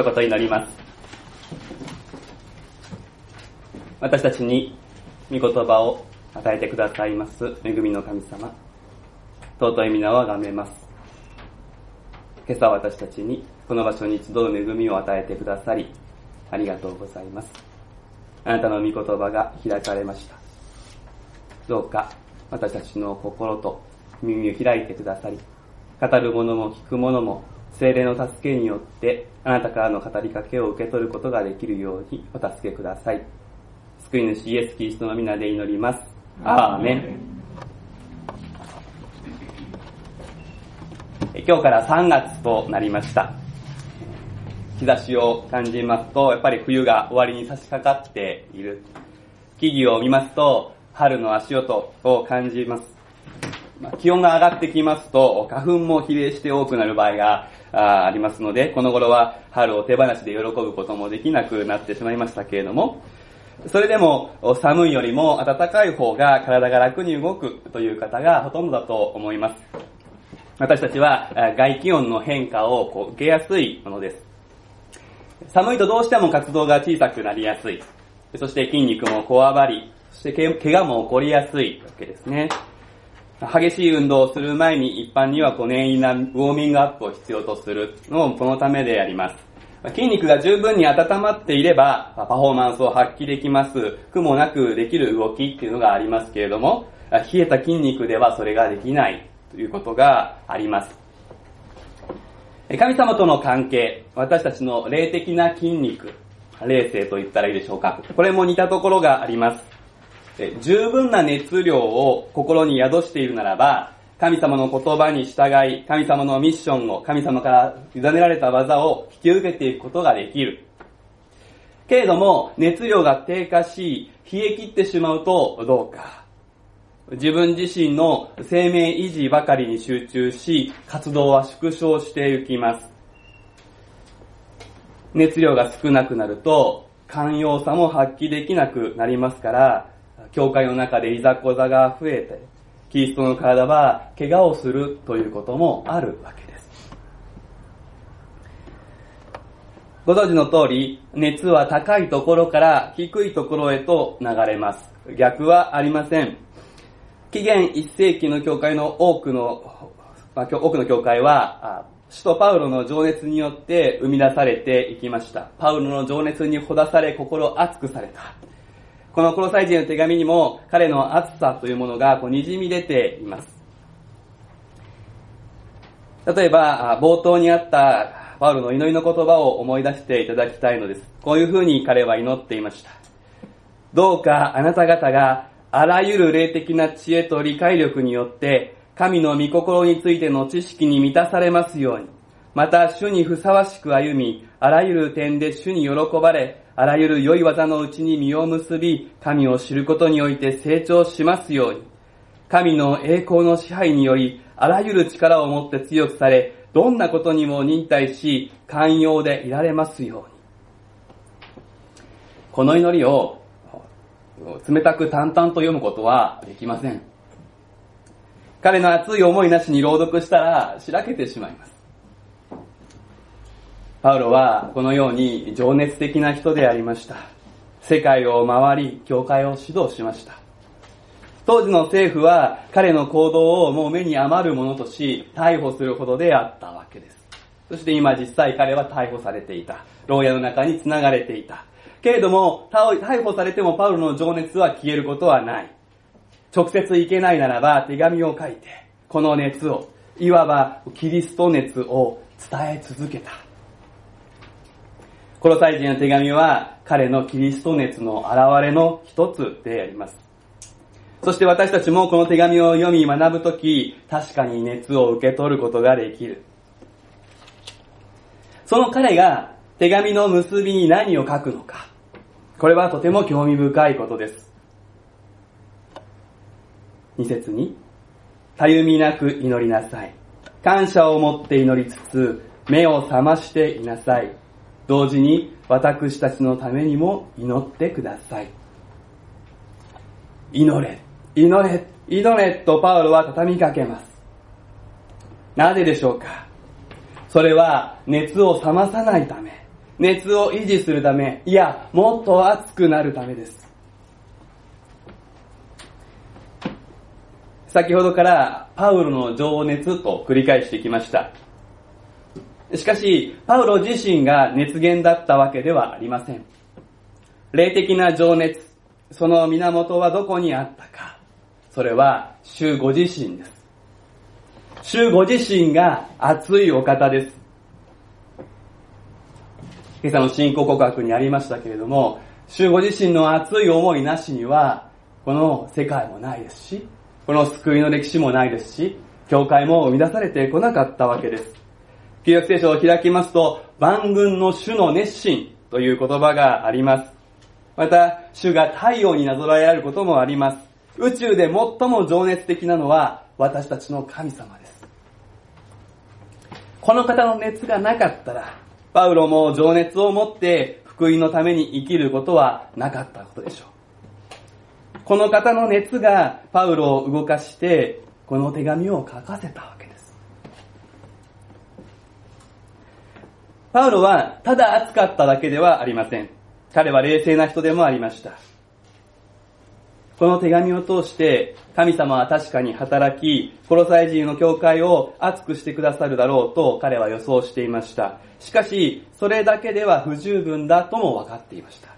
一言祈ります。私たちに御言葉を与えてくださいます恵みの神様。尊い皆をあがめます。今朝私たちにこの場所に集う恵みを与えてくださり、ありがとうございます。あなたの御言葉が開かれました。どうか私たちの心と耳を開いてくださり、語る者も聞く者も精霊の助けによってあなたからの語りかけを受け取ることができるようにお助けください。救い主イエス・キリストの皆で祈ります。アーメン。今日から3月となりました。日差しを感じますと、やっぱり冬が終わりに差し掛かっている。木々を見ますと、春の足音を感じます。まあ、気温が上がってきますと、花粉も比例して多くなる場合があありますので、この頃は春を手放しで喜ぶこともできなくなってしまいましたけれども、それでも寒いよりも暖かい方が体が楽に動くという方がほとんどだと思います。私たちは外気温の変化をこう受けやすいものです。寒いとどうしても活動が小さくなりやすい。そして筋肉もこわばり、そして怪我も起こりやすいわけですね。激しい運動をする前に一般にはこう念入りなウォーミングアップを必要とするのもこのためであります。筋肉が十分に温まっていれば、パフォーマンスを発揮できます。苦もなくできる動きっていうのがありますけれども、冷えた筋肉ではそれができないということがあります。神様との関係、私たちの霊的な筋肉、霊性と言ったらいいでしょうか。これも似たところがあります。十分な熱量を心に宿しているならば、神様の言葉に従い、神様のミッションを、神様から委ねられた技を引き受けていくことができる。けれども、熱量が低下し、冷え切ってしまうとどうか。自分自身の生命維持ばかりに集中し、活動は縮小していきます。熱量が少なくなると、寛容さも発揮できなくなりますから、教会の中でいざこざが増えて、キリストの体は怪我をするということもあるわけです。ご存知の通り、熱は高いところから低いところへと流れます。逆はありません。紀元1世紀の教会の多くの、まあ、多くの教会は、使徒パウロの情熱によって生み出されていきました。パウロの情熱にほだされ心熱くされた。このコロサイ人の手紙にも彼の熱さというものがこう滲み出ています。例えば、冒頭にあったパウロの祈りの言葉を思い出していただきたいのです。こういうふうに彼は祈っていました。どうかあなた方があらゆる霊的な知恵と理解力によって、神の御心についての知識に満たされますように、また主にふさわしく歩み、あらゆる点で主に喜ばれ、あらゆる良い技のうちに実を結び、神を知ることにおいて成長しますように、神の栄光の支配により、あらゆる力を持って強くされ、どんなことにも忍耐し、寛容でいられますように。この祈りを冷たく淡々と読むことはできません。彼の熱い思いなしに朗読したら、しらけてしまいます。パウロはこのように情熱的な人でありました。世界を回り、教会を指導しました。当時の政府は彼の行動をもう目に余るものとし、逮捕するほどであったわけです。そして今実際彼は逮捕されていた。牢屋の中に繋がれていた。けれども、逮捕されてもパウロの情熱は消えることはない。直接行けないならば手紙を書いて、この熱を、いわばキリスト熱を伝え続けた。コロサイ人の手紙は彼のキリスト熱の現れの一つであります。そして私たちもこの手紙を読み学ぶとき、確かに熱を受け取ることができる。その彼が手紙の結びに何を書くのか。これはとても興味深いことです。二節に、たゆみなく祈りなさい。感謝を持って祈りつつ、目を覚ましていなさい。同時に私たちのためにも祈ってください。祈れ、祈れ、祈れとパウロは畳みかけます。なぜでしょうか？それは熱を冷まさないため、熱を維持するため、いや、もっと熱くなるためです。先ほどからパウロの情熱と繰り返してきました。しかし、パウロ自身が熱源だったわけではありません。霊的な情熱、その源はどこにあったか。それは、主ご自身です。主ご自身が熱いお方です。今朝の信仰告白にありましたけれども、主ご自身の熱い思いなしには、この世界もないですし、この救いの歴史もないですし、教会も生み出されてこなかったわけです。旧約聖書を開きますと、万軍の主の熱心という言葉があります。また、主が太陽になぞらえられることもあります。宇宙で最も情熱的なのは私たちの神様です。この方の熱がなかったら、パウロも情熱を持って福音のために生きることはなかったことでしょう。この方の熱がパウロを動かして、この手紙を書かせたわけです。パウロはただ熱かっただけではありません。彼は冷静な人でもありました。この手紙を通して神様は確かに働き、コロサイ人の教会を熱くしてくださるだろうと彼は予想していました。しかし、それだけでは不十分だとも分かっていました。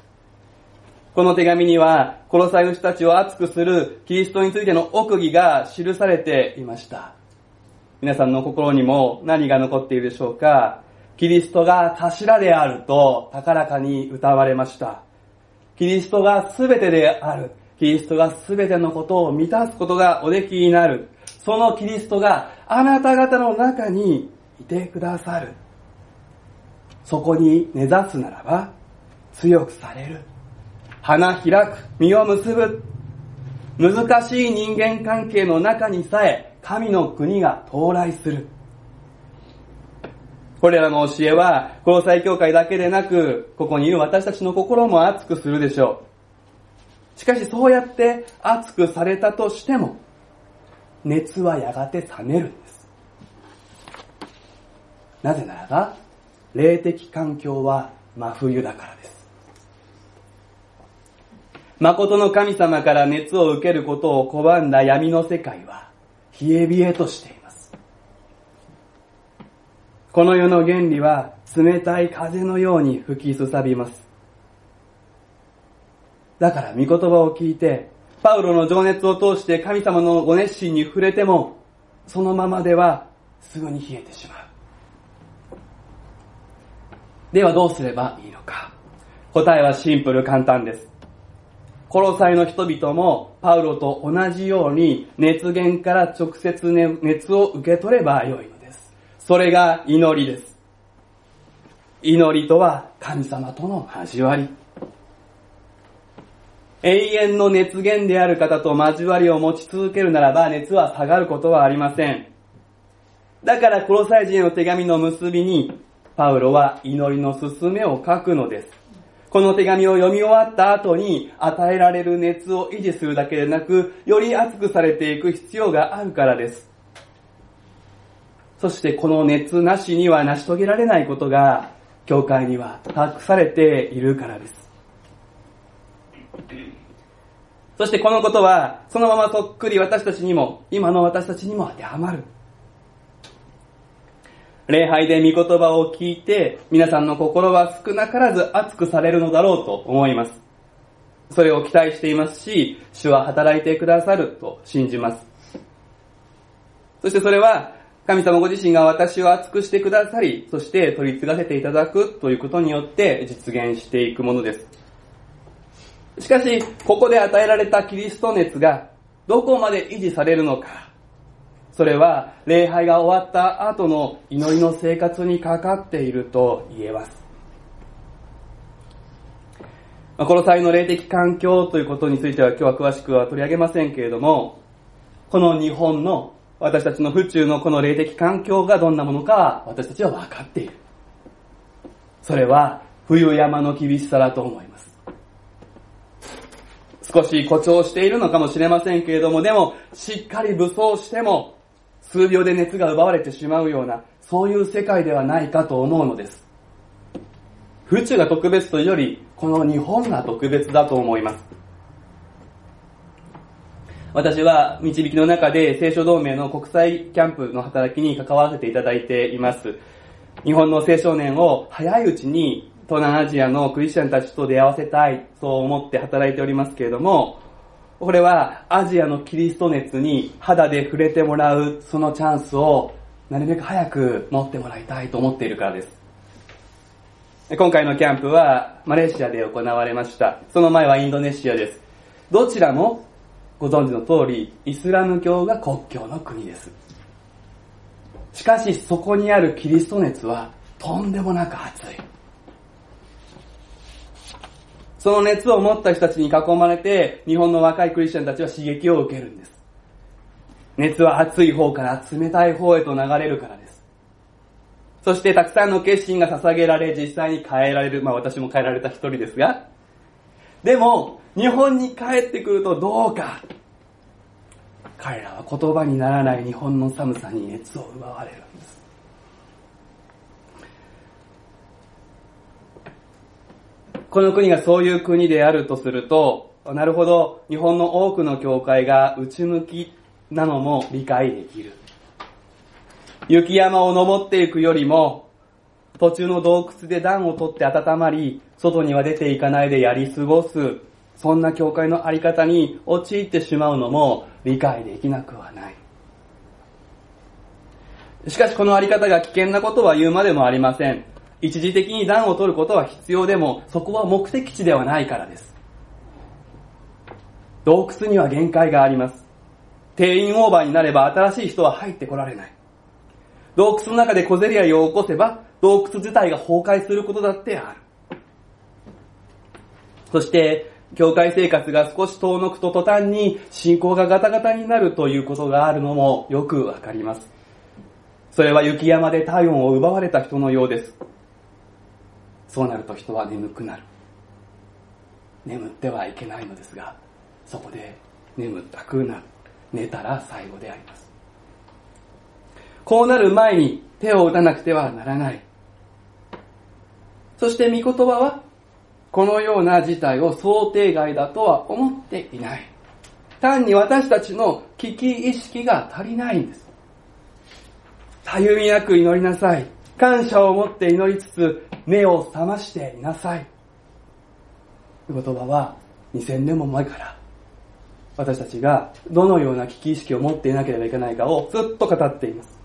この手紙には、コロサイの人たちを熱くするキリストについての奥義が記されていました。皆さんの心にも何が残っているでしょうか？キリストが頭であると高らかに歌われました。キリストが全てである。キリストが全てのことを満たすことがおできになる。そのキリストがあなた方の中にいてくださる。そこに根ざすならば強くされる。花開く、実を結ぶ。難しい人間関係の中にさえ神の国が到来する。これらの教えは、交際協会だけでなく、ここにいる私たちの心も熱くするでしょう。しかしそうやって熱くされたとしても、熱はやがて冷めるんです。なぜならば、霊的環境は真冬だからです。誠の神様から熱を受けることを拒んだ闇の世界は、冷え冷えとしている。この世の原理は冷たい風のように吹きすさびます。だから御言葉を聞いて、パウロの情熱を通して神様のご熱心に触れても、そのままではすぐに冷えてしまう。ではどうすればいいのか。答えはシンプル簡単です。コロサイの人々もパウロと同じように熱源から直接熱を受け取ればよい。それが祈りです。祈りとは神様との交わり。永遠の熱源である方と交わりを持ち続けるならば熱は下がることはありません。だからコロサイ人の手紙の結びにパウロは祈りの進めを書くのです。この手紙を読み終わった後に与えられる熱を維持するだけでなく、より熱くされていく必要があるからです。そしてこの熱なしには成し遂げられないことが、教会には託されているからです。そしてこのことは、そのままそっくり私たちにも、今の私たちにも当てはまる。礼拝で御言葉を聞いて、皆さんの心は少なからず熱くされるのだろうと思います。それを期待していますし、主は働いてくださると信じます。そしてそれは、神様ご自身が私を熱くしてくださり、そして取り継がせていただくということによって実現していくものです。しかし、ここで与えられたキリスト熱がどこまで維持されるのか、それは礼拝が終わった後の祈りの生活にかかっていると言えます。この際の霊的環境ということについては今日は詳しくは取り上げませんけれども、この日本の私たちの府中のこの霊的環境がどんなものか私たちは分かっている。それは冬山の厳しさだと思います。少し誇張しているのかもしれませんけれども、でもしっかり武装しても数秒で熱が奪われてしまうような、そういう世界ではないかと思うのです。宇宙が特別というより、この日本が特別だと思います。私は導きの中で聖書同盟の国際キャンプの働きに関わらせていただいています。日本の青少年を早いうちに東南アジアのクリスチャンたちと出会わせたい、そう思って働いておりますけれども、これはアジアのキリスト熱に肌で触れてもらうそのチャンスをなるべく早く持ってもらいたいと思っているからです。今回のキャンプはマレーシアで行われました。その前はインドネシアです。どちらもご存知の通り、イスラム教が国境の国です。しかしそこにあるキリスト熱はとんでもなく熱い。その熱を持った人たちに囲まれて、日本の若いクリスチャンたちは刺激を受けるんです。熱は熱い方から冷たい方へと流れるからです。そしてたくさんの決心が捧げられ、実際に変えられる。まあ私も変えられた一人ですが、でも、日本に帰ってくるとどうか。彼らは言葉にならない日本の寒さに熱を奪われるんです。この国がそういう国であるとすると、なるほど、日本の多くの教会が内向きなのも理解できる。雪山を登っていくよりも、途中の洞窟で暖を取って温まり、外には出ていかないでやり過ごす、そんな教会のあり方に陥ってしまうのも理解できなくはない。しかしこのあり方が危険なことは言うまでもありません。一時的に暖を取ることは必要でも、そこは目的地ではないからです。洞窟には限界があります。定員オーバーになれば新しい人は入ってこられない。洞窟の中で小競り合いを起こせば、洞窟自体が崩壊することだってある。そして、教会生活が少し遠のくと途端に信仰がガタガタになるということがあるのもよくわかります。それは雪山で体温を奪われた人のようです。そうなると人は眠くなる。眠ってはいけないのですが、そこで眠ったくなる。寝たら最後であります。こうなる前に手を打たなくてはならない。そして御言葉は、このような事態を想定外だとは思っていない。単に私たちの危機意識が足りないんです。たゆみなく祈りなさい。感謝を持って祈りつつ、目を覚ましていなさい。言葉は2000年も前から私たちがどのような危機意識を持っていなければいけないかをずっと語っています。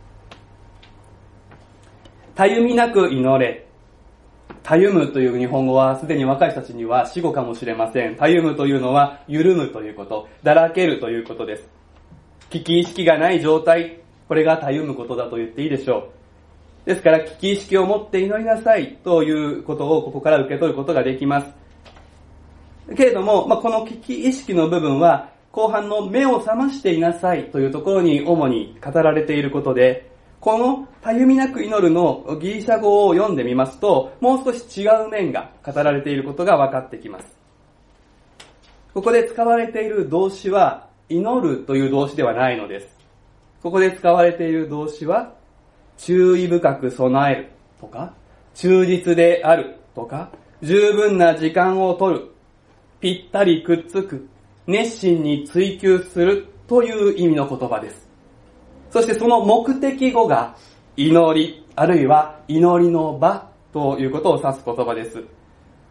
たゆみなく祈れ。たゆむという日本語はすでに若い人たちには死語かもしれません。たゆむというのは緩むということ、だらけるということです。危機意識がない状態、これがたゆむことだと言っていいでしょう。ですから危機意識を持って祈りなさいということをここから受け取ることができます。けれども、まあ、この危機意識の部分は後半の目を覚ましていなさいというところに主に語られていることで、このたゆみなく祈るのギリシャ語を読んでみますと、もう少し違う面が語られていることが分かってきます。ここで使われている動詞は、祈るという動詞ではないのです。ここで使われている動詞は、注意深く備えるとか、忠実であるとか、十分な時間を取る、ぴったりくっつく、熱心に追求するという意味の言葉です。そしてその目的語が祈り、あるいは祈りの場ということを指す言葉です。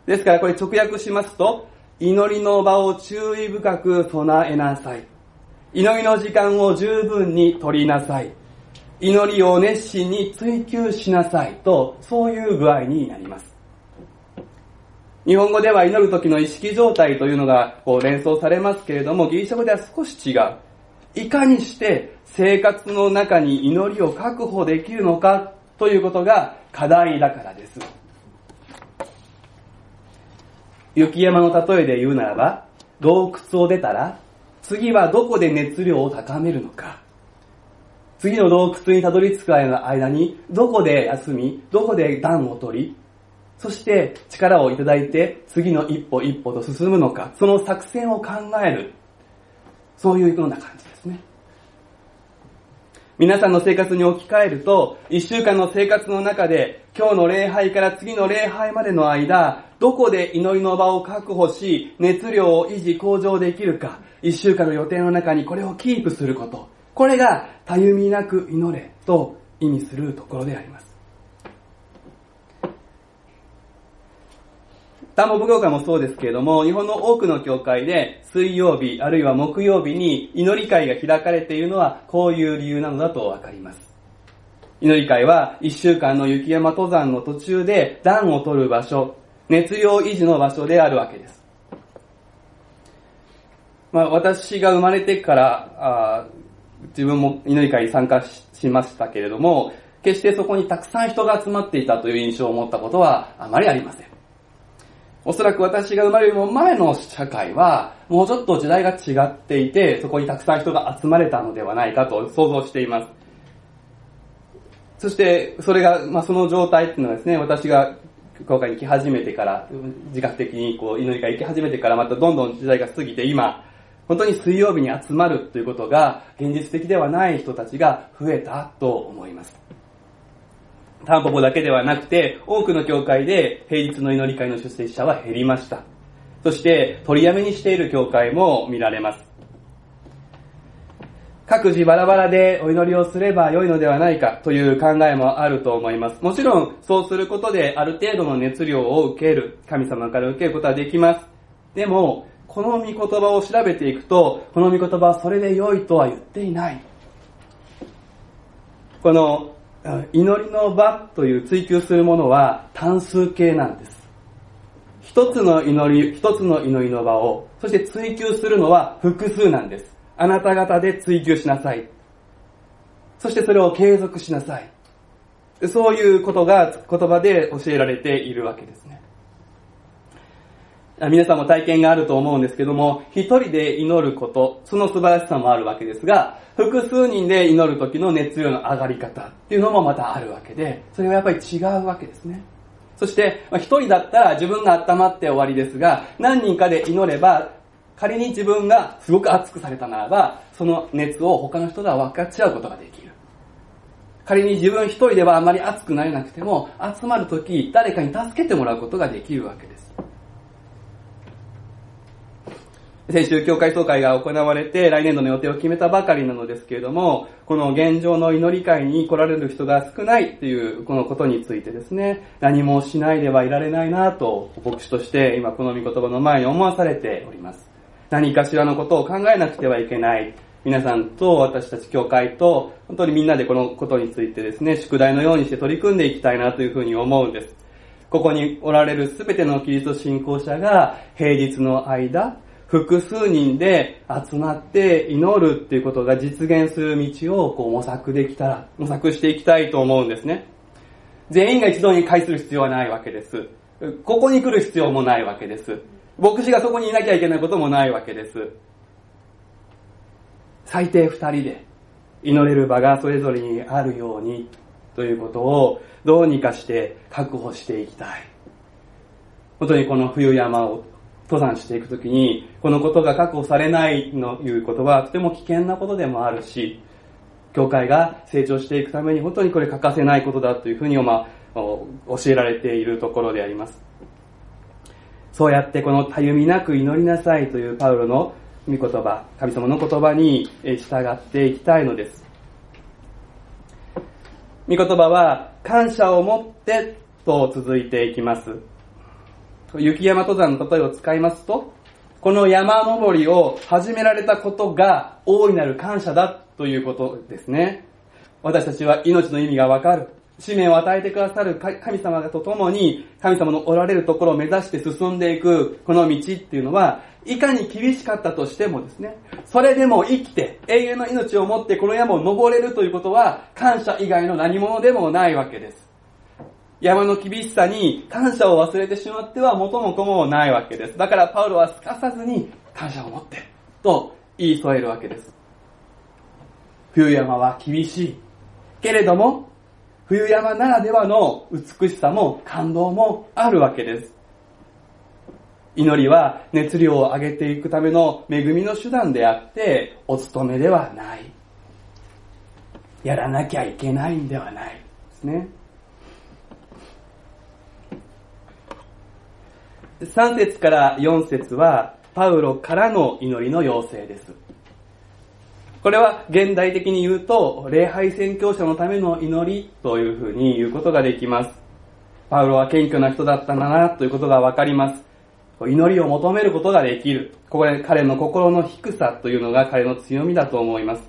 ですからこれ直訳しますと、祈りの場を注意深く備えなさい。祈りの時間を十分に取りなさい。祈りを熱心に追求しなさいと、そういう具合になります。日本語では祈る時の意識状態というのがこう連想されますけれども、ギリシャ語では少し違う。いかにして生活の中に祈りを確保できるのかということが課題だからです。雪山の例えで言うならば、洞窟を出たら、次はどこで熱量を高めるのか。次の洞窟にたどり着く間に、どこで休み、どこで暖を取り、そして力をいただいて次の一歩一歩と進むのか、その作戦を考える。そういうような感じ。皆さんの生活に置き換えると、一週間の生活の中で、今日の礼拝から次の礼拝までの間、どこで祈りの場を確保し、熱量を維持向上できるか、一週間の予定の中にこれをキープすること。これが、たゆみなく祈れと意味するところであります。田んぼ教会もそうですけれども、日本の多くの教会で水曜日あるいは木曜日に祈り会が開かれているのはこういう理由なのだとわかります。祈り会は一週間の雪山登山の途中で暖を取る場所、熱量維持の場所であるわけです。まあ、私が生まれてからあ自分も祈り会に参加しましたけれども、決してそこにたくさん人が集まっていたという印象を持ったことはあまりありません。おそらく私が生まれる前の社会は、もうちょっと時代が違っていて、そこにたくさん人が集まれたのではないかと想像しています。そして、それが、まあ、その状態っていうのはですね、私が教会に来始めてから、自覚的にこう祈り会行き始めてから、またどんどん時代が過ぎて、今、本当に水曜日に集まるということが、現実的ではない人たちが増えたと思います。タンポポだけではなくて、多くの教会で平日の祈り会の出席者は減りました。そして、取りやめにしている教会も見られます。各自バラバラでお祈りをすれば良いのではないかという考えもあると思います。もちろん、そうすることである程度の熱量を受ける、神様から受けることはできます。でも、この御言葉を調べていくと、この御言葉はそれで良いとは言っていない。この祈りの場という追求するものは単数形なんです。一つの祈り、一つの祈りの場を、そして追求するのは複数なんです。あなた方で追求しなさい。そしてそれを継続しなさい。そういうことが言葉で教えられているわけですね。皆さんも体験があると思うんですけども、一人で祈ること、その素晴らしさもあるわけですが、複数人で祈る時の熱量の上がり方っていうのもまたあるわけで、それはやっぱり違うわけですね。そして、一人だったら自分が温まって終わりですが、何人かで祈れば、仮に自分がすごく熱くされたならば、その熱を他の人とは分かち合うことができる。仮に自分一人ではあまり熱くなれなくても、集まるとき誰かに助けてもらうことができるわけです。先週教会総会が行われて来年度の予定を決めたばかりなのですけれども、この現状の祈り会に来られる人が少ないというこのことについてですね、何もしないではいられないなと牧師として今この御言葉の前に思わされております。何かしらのことを考えなくてはいけない。皆さんと私たち教会と本当にみんなでこのことについてですね、宿題のようにして取り組んでいきたいなというふうに思うんです。ここにおられるすべてのキリスト信仰者が平日の間、複数人で集まって祈るっていうことが実現する道をこう模索できたら、模索していきたいと思うんですね。全員が一度に会する必要はないわけです。ここに来る必要もないわけです。牧師がそこにいなきゃいけないこともないわけです。最低二人で祈れる場がそれぞれにあるようにということをどうにかして確保していきたい。本当にこの冬山を登山していくときに、このことが確保されないのいうことはとても危険なことでもあるし、教会が成長していくために本当にこれ欠かせないことだというふうに、まあ、教えられているところであります。そうやってこのたゆみなく祈りなさいというパウロの御言葉、神様の言葉に従っていきたいのです。御言葉は感謝を持ってと続いていきます。雪山登山の例えを使いますと、この山登りを始められたことが大いなる感謝だということですね。私たちは命の意味がわかる。使命を与えてくださる神様と共に、神様のおられるところを目指して進んでいく、この道っていうのは、いかに厳しかったとしてもですね、それでも生きて、永遠の命を持ってこの山を登れるということは、感謝以外の何者でもないわけです。山の厳しさに感謝を忘れてしまっては元も子もないわけです。だからパウロはすかさずに感謝を持ってと言い添えるわけです。冬山は厳しい。けれども、冬山ならではの美しさも感動もあるわけです。祈りは熱量を上げていくための恵みの手段であって、お務めではない。やらなきゃいけないんではないですね。3節から4節は、パウロからの祈りの要請です。これは現代的に言うと、礼拝宣教者のための祈りというふうに言うことができます。パウロは謙虚な人だったんだなということがわかります。祈りを求めることができる。ここで彼の心の低さというのが彼の強みだと思います。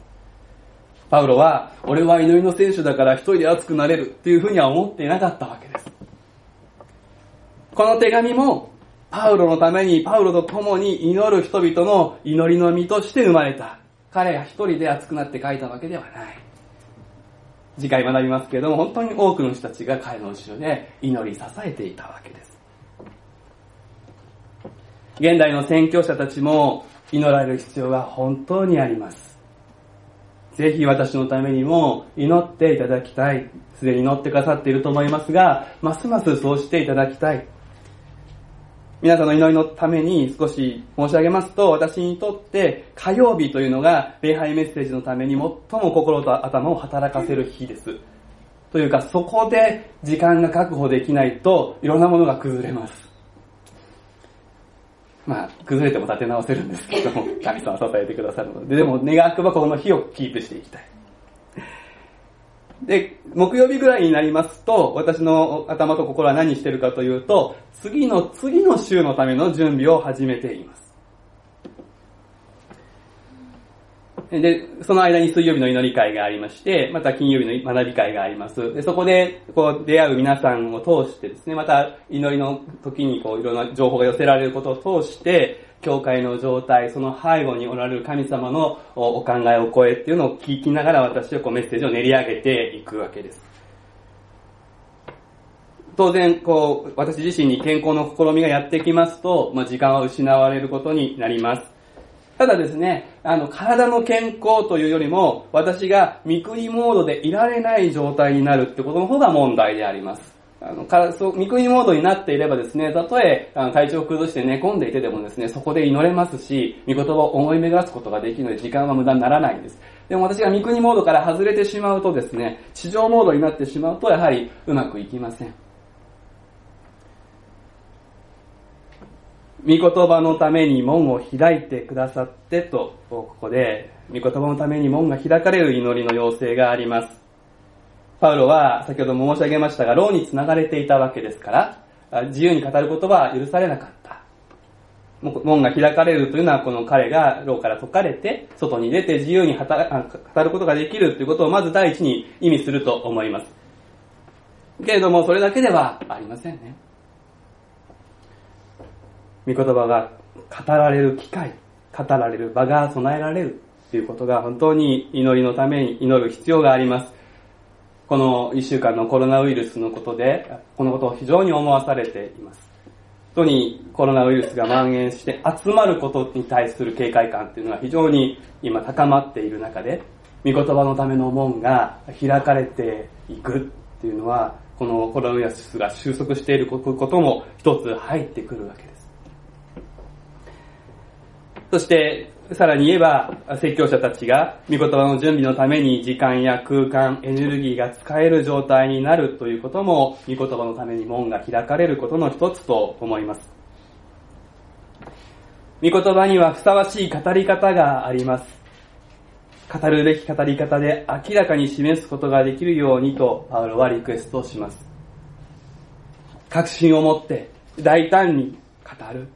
パウロは、俺は祈りの選手だから一人で熱くなれるっていうふうには思っていなかったわけです。この手紙も、パウロのためにパウロと共に祈る人々の祈りの身として生まれた。彼が一人で熱くなって書いたわけではない。次回学びますけれども、本当に多くの人たちが彼の後ろで祈り支えていたわけです。現代の宣教者たちも祈られる必要が本当にあります。ぜひ私のためにも祈っていただきたい。すでに祈ってくださっていると思いますが、ますますそうしていただきたい。皆さんの祈りのために少し申し上げますと、私にとって火曜日というのが礼拝メッセージのために最も心と頭を働かせる日です。というか、そこで時間が確保できないといろんなものが崩れます。まあ、崩れても立て直せるんですけども、神様支えてくださるので、でも願わくばこの日をキープしていきたい。で、木曜日ぐらいになりますと、私の頭と心は何してるかというと、次の次の週のための準備を始めています。で、その間に水曜日の祈り会がありまして、また金曜日の学び会があります。で、そこで、こう、出会う皆さんを通してですね、また祈りの時にこう、いろんな情報が寄せられることを通して、教会の状態、その背後におられる神様のお考えお声っていうのを聞きながら私はこうメッセージを練り上げていくわけです。当然、こう、私自身に健康の試みがやってきますと、まあ、時間は失われることになります。ただですね、あの、体の健康というよりも、私が見食いモードでいられない状態になるってことの方が問題であります。あの、からそう、見食いモードになっていればですね、たとえ、あの体調を崩して寝込んでいてでもですね、そこで祈れますし、見言葉を思い巡らすことができるので、時間は無駄にならないんです。でも私が見食いモードから外れてしまうとですね、地上モードになってしまうと、やはりうまくいきません。御言葉のために門を開いてくださってと、ここで、御言葉のために門が開かれる祈りの要請があります。パウロは、先ほども申し上げましたが、牢に繋がれていたわけですから、自由に語ることは許されなかった。門が開かれるというのは、この彼が牢から解かれて、外に出て自由に語ることができるということをまず第一に意味すると思います。けれども、それだけではありませんね。御言葉が語られる機会、語られる場が備えられるということが本当に祈りのために祈る必要があります。この一週間のコロナウイルスのことで、このことを非常に思わされています。本当にコロナウイルスが蔓延して集まることに対する警戒感っていうのが非常に今高まっている中で、御言葉のための門が開かれていくっていうのは、このコロナウイルスが収束していることも一つ入ってくるわけです。そして、さらに言えば、説教者たちが、御言葉の準備のために時間や空間、エネルギーが使える状態になるということも、御言葉のために門が開かれることの一つと思います。御言葉にはふさわしい語り方があります。語るべき語り方で明らかに示すことができるようにと、パウロはリクエストします。確信を持って大胆に語る。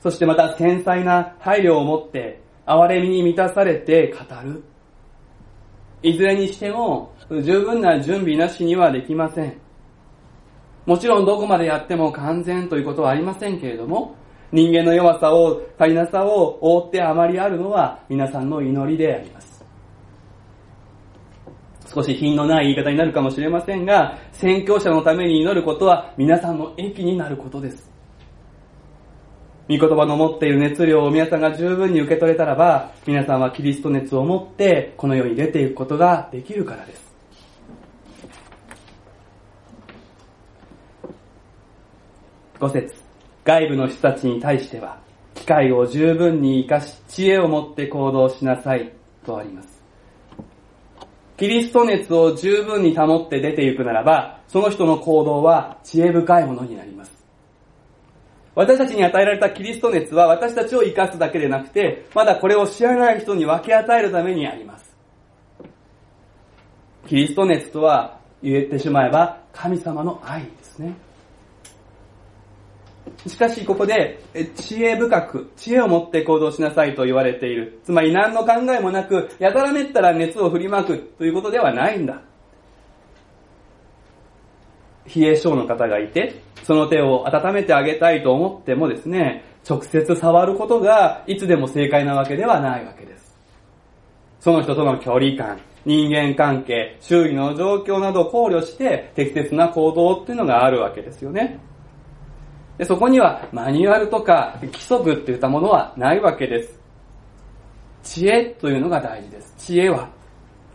そしてまた繊細な配慮を持って、憐れみに満たされて語る。いずれにしても、十分な準備なしにはできません。もちろんどこまでやっても完全ということはありませんけれども、人間の弱さを、足りなさを覆ってあまりあるのは皆さんの祈りであります。少し品のない言い方になるかもしれませんが、宣教者のために祈ることは皆さんの益になることです。御言葉の持っている熱量を皆さんが十分に受け取れたらば、皆さんはキリスト熱を持ってこの世に出ていくことができるからです。五節外部の人たちに対しては、機会を十分に活かし、知恵を持って行動しなさいとあります。キリスト熱を十分に保って出ていくならば、その人の行動は知恵深いものになります。私たちに与えられたキリスト熱は私たちを生かすだけでなくて、まだこれを知らない人に分け与えるためにあります。キリスト熱とは言えてしまえば神様の愛ですね。しかしここで知恵深く、知恵を持って行動しなさいと言われている。つまり何の考えもなく、やたらめったら熱を振りまくということではないんだ。冷え性の方がいて、その手を温めてあげたいと思ってもですね、直接触ることがいつでも正解なわけではないわけです。その人との距離感、人間関係、周囲の状況などを考慮して適切な行動っていうのがあるわけですよね。でそこにはマニュアルとか規則っていったものはないわけです。知恵というのが大事です。知恵は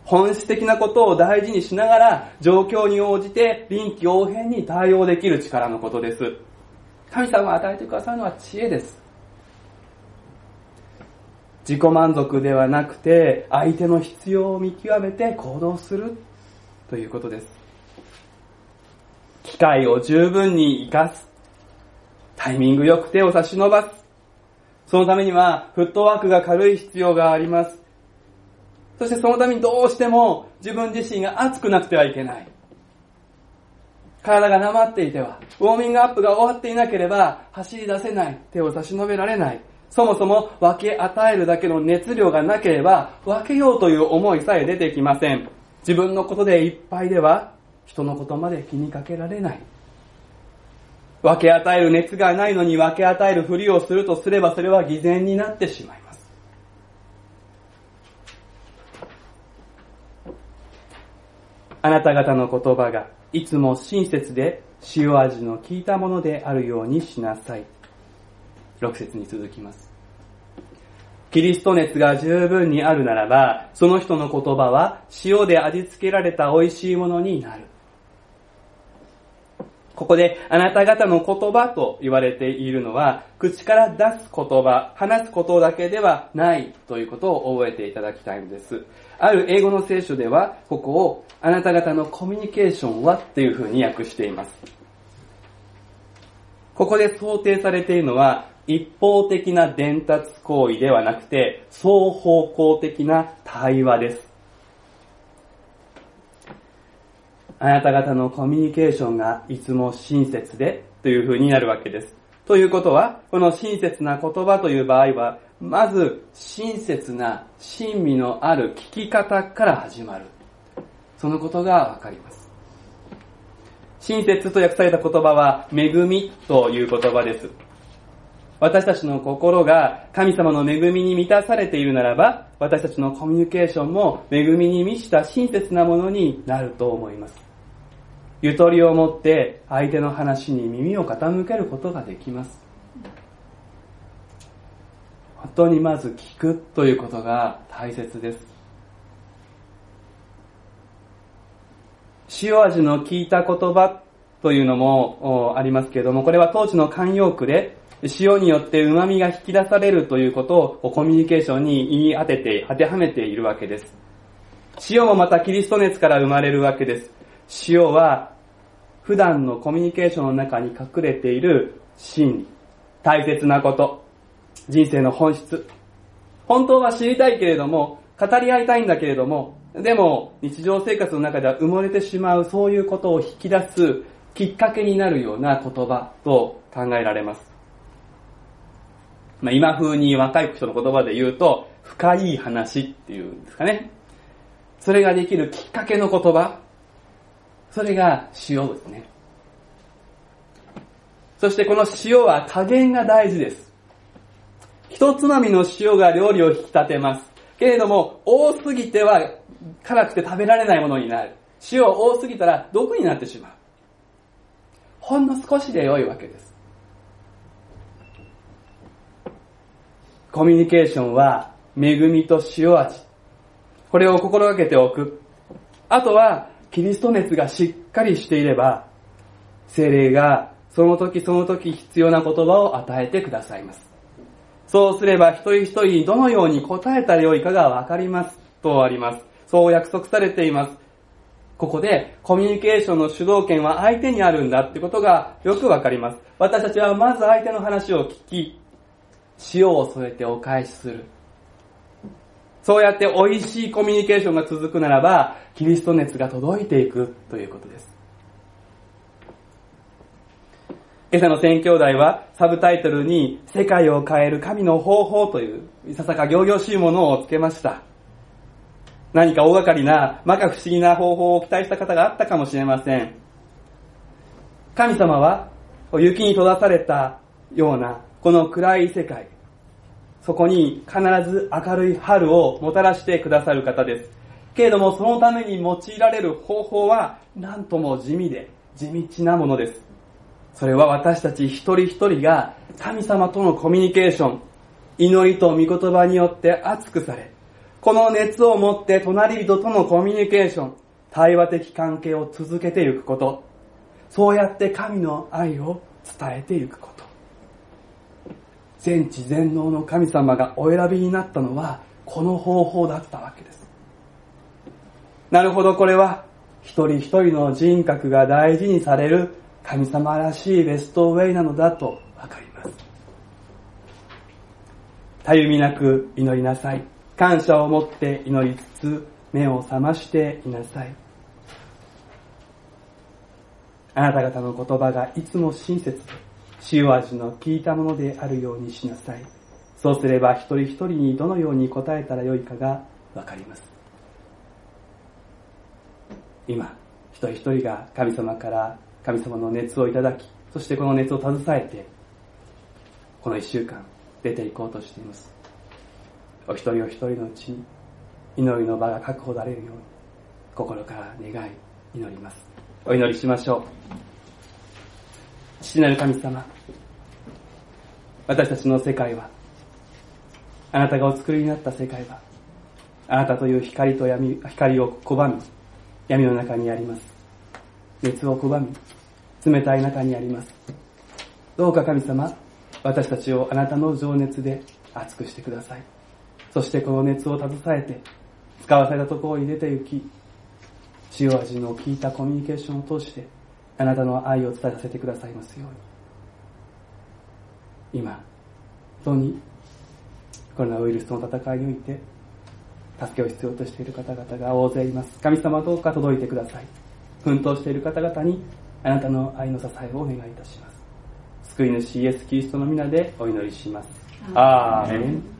本質的なことを大事にしながら、状況に応じて臨機応変に対応できる力のことです。神様が与えてくださるのは知恵です。自己満足ではなくて、相手の必要を見極めて行動するということです。機会を十分に活かす。タイミングよく手を差し伸ばす。そのためには、フットワークが軽い必要があります。そしてそのためにどうしても自分自身が熱くなくてはいけない。体がなまっていては、ウォーミングアップが終わっていなければ走り出せない。手を差し伸べられない。そもそも分け与えるだけの熱量がなければ分けようという思いさえ出てきません。自分のことでいっぱいでは人のことまで気にかけられない。分け与える熱がないのに分け与えるふりをするとすればそれは偽善になってしまいます。あなた方の言葉がいつも親切で塩味の効いたものであるようにしなさい。6節に続きます。キリスト熱が十分にあるならば、その人の言葉は塩で味付けられた美味しいものになる。ここであなた方の言葉と言われているのは、口から出す言葉、話すことだけではないということを覚えていただきたいのです。ある英語の聖書では、ここをあなた方のコミュニケーションはっていうふうに訳しています。ここで想定されているのは、一方的な伝達行為ではなくて、双方向的な対話です。あなた方のコミュニケーションがいつも親切でというふうになるわけです。ということは、この親切な言葉という場合は、まず親切な親身のある聞き方から始まる。そのことがわかります。親切と訳された言葉は、恵みという言葉です。私たちの心が神様の恵みに満たされているならば、私たちのコミュニケーションも恵みに満ちた親切なものになると思います。ゆとりを持って相手の話に耳を傾けることができます。本当にまず聞くということが大切です。塩味の効いた言葉というのもありますけれども、これは当時の慣用句で、塩によって旨味が引き出されるということをコミュニケーションに言い当てて、当てはめているわけです。塩もまたキリスト熱から生まれるわけです。塩は普段のコミュニケーションの中に隠れている真理、大切なこと、人生の本質。本当は知りたいけれども、語り合いたいんだけれども、でも日常生活の中では埋もれてしまうそういうことを引き出すきっかけになるような言葉と考えられます。まあ、今風に若い人の言葉で言うと、深い話っていうんですかね。それができるきっかけの言葉。それが塩ですね。そしてこの塩は加減が大事です。一つまみの塩が料理を引き立てます。けれども、多すぎては辛くて食べられないものになる。塩多すぎたら毒になってしまう。ほんの少しで良いわけです。コミュニケーションは恵みと塩味。これを心がけておく。あとは、キリスト熱がしっかりしていれば、精霊がその時その時必要な言葉を与えてくださいます。そうすれば一人一人にどのように答えたらよいかがわかりますとあります。そう約束されています。ここでコミュニケーションの主導権は相手にあるんだってことがよくわかります。私たちはまず相手の話を聞き、塩を添えてお返しする。そうやって美味しいコミュニケーションが続くならば、キリスト熱が届いていくということです。今朝の宣教題はサブタイトルに世界を変える神の方法といういささか行々しいものをつけました。何か大掛かりな、まか不思議な方法を期待した方があったかもしれません。神様は雪に閉ざされたようなこの暗い世界、そこに必ず明るい春をもたらしてくださる方です。けれどもそのために用いられる方法は何とも地味で地道なものです。それは私たち一人一人が神様とのコミュニケーション、祈りと御言葉によって熱くされ、この熱を持って隣人とのコミュニケーション、対話的関係を続けていくこと、そうやって神の愛を伝えていくこと。全知全能の神様がお選びになったのは、この方法だったわけです。なるほど、これは、一人一人の人格が大事にされる神様らしいベストウェイなのだとわかります。たゆみなく祈りなさい。感謝を持って祈りつつ目を覚ましていなさい。あなた方の言葉がいつも親切で塩味の効いたものであるようにしなさい。そうすれば一人一人にどのように答えたらよいかがわかります。今、一人一人が神様から神様の熱をいただき、そしてこの熱を携えて、この一週間出ていこうとしています。お一人お一人のうちに祈りの場が確保されるように、心から願い、祈ります。お祈りしましょう。父なる神様、私たちの世界は、あなたがお作りになった世界は、あなたという光と闇、光を拒み、闇の中にあります。熱を拒み、冷たい中にあります。どうか神様、私たちをあなたの情熱で熱くしてください。そしてこの熱を携えて、使わされたところに出て行き、塩味の効いたコミュニケーションを通して、あなたの愛を伝えさせてくださいますように。今、本当にコロナウイルスとの戦いにおいて、助けを必要としている方々が大勢います。神様どうか届いてください。奮闘している方々にあなたの愛の支えをお願いいたします。救い主イエス・キリストの皆でお祈りします。アーメン